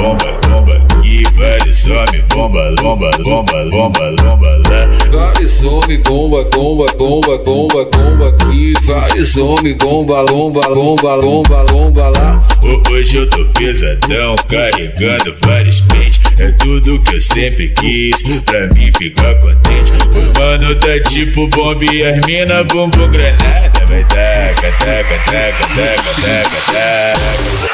bomba, bomba. Que vale, sobe, bomba, lomba, lomba, lomba, lomba, lá. Vale, some, bomba, bomba, bomba, bomba, bomba. Que vale, some, bomba, lomba, lomba, lomba, lomba, lá. Hoje eu tô pesadão, carregando vários pentes. É tudo que eu sempre quis, pra mim ficar contente. O mano tá tipo bomba e as mina bumbum granada. Vai taca, taca, taca, taca, taca, taca.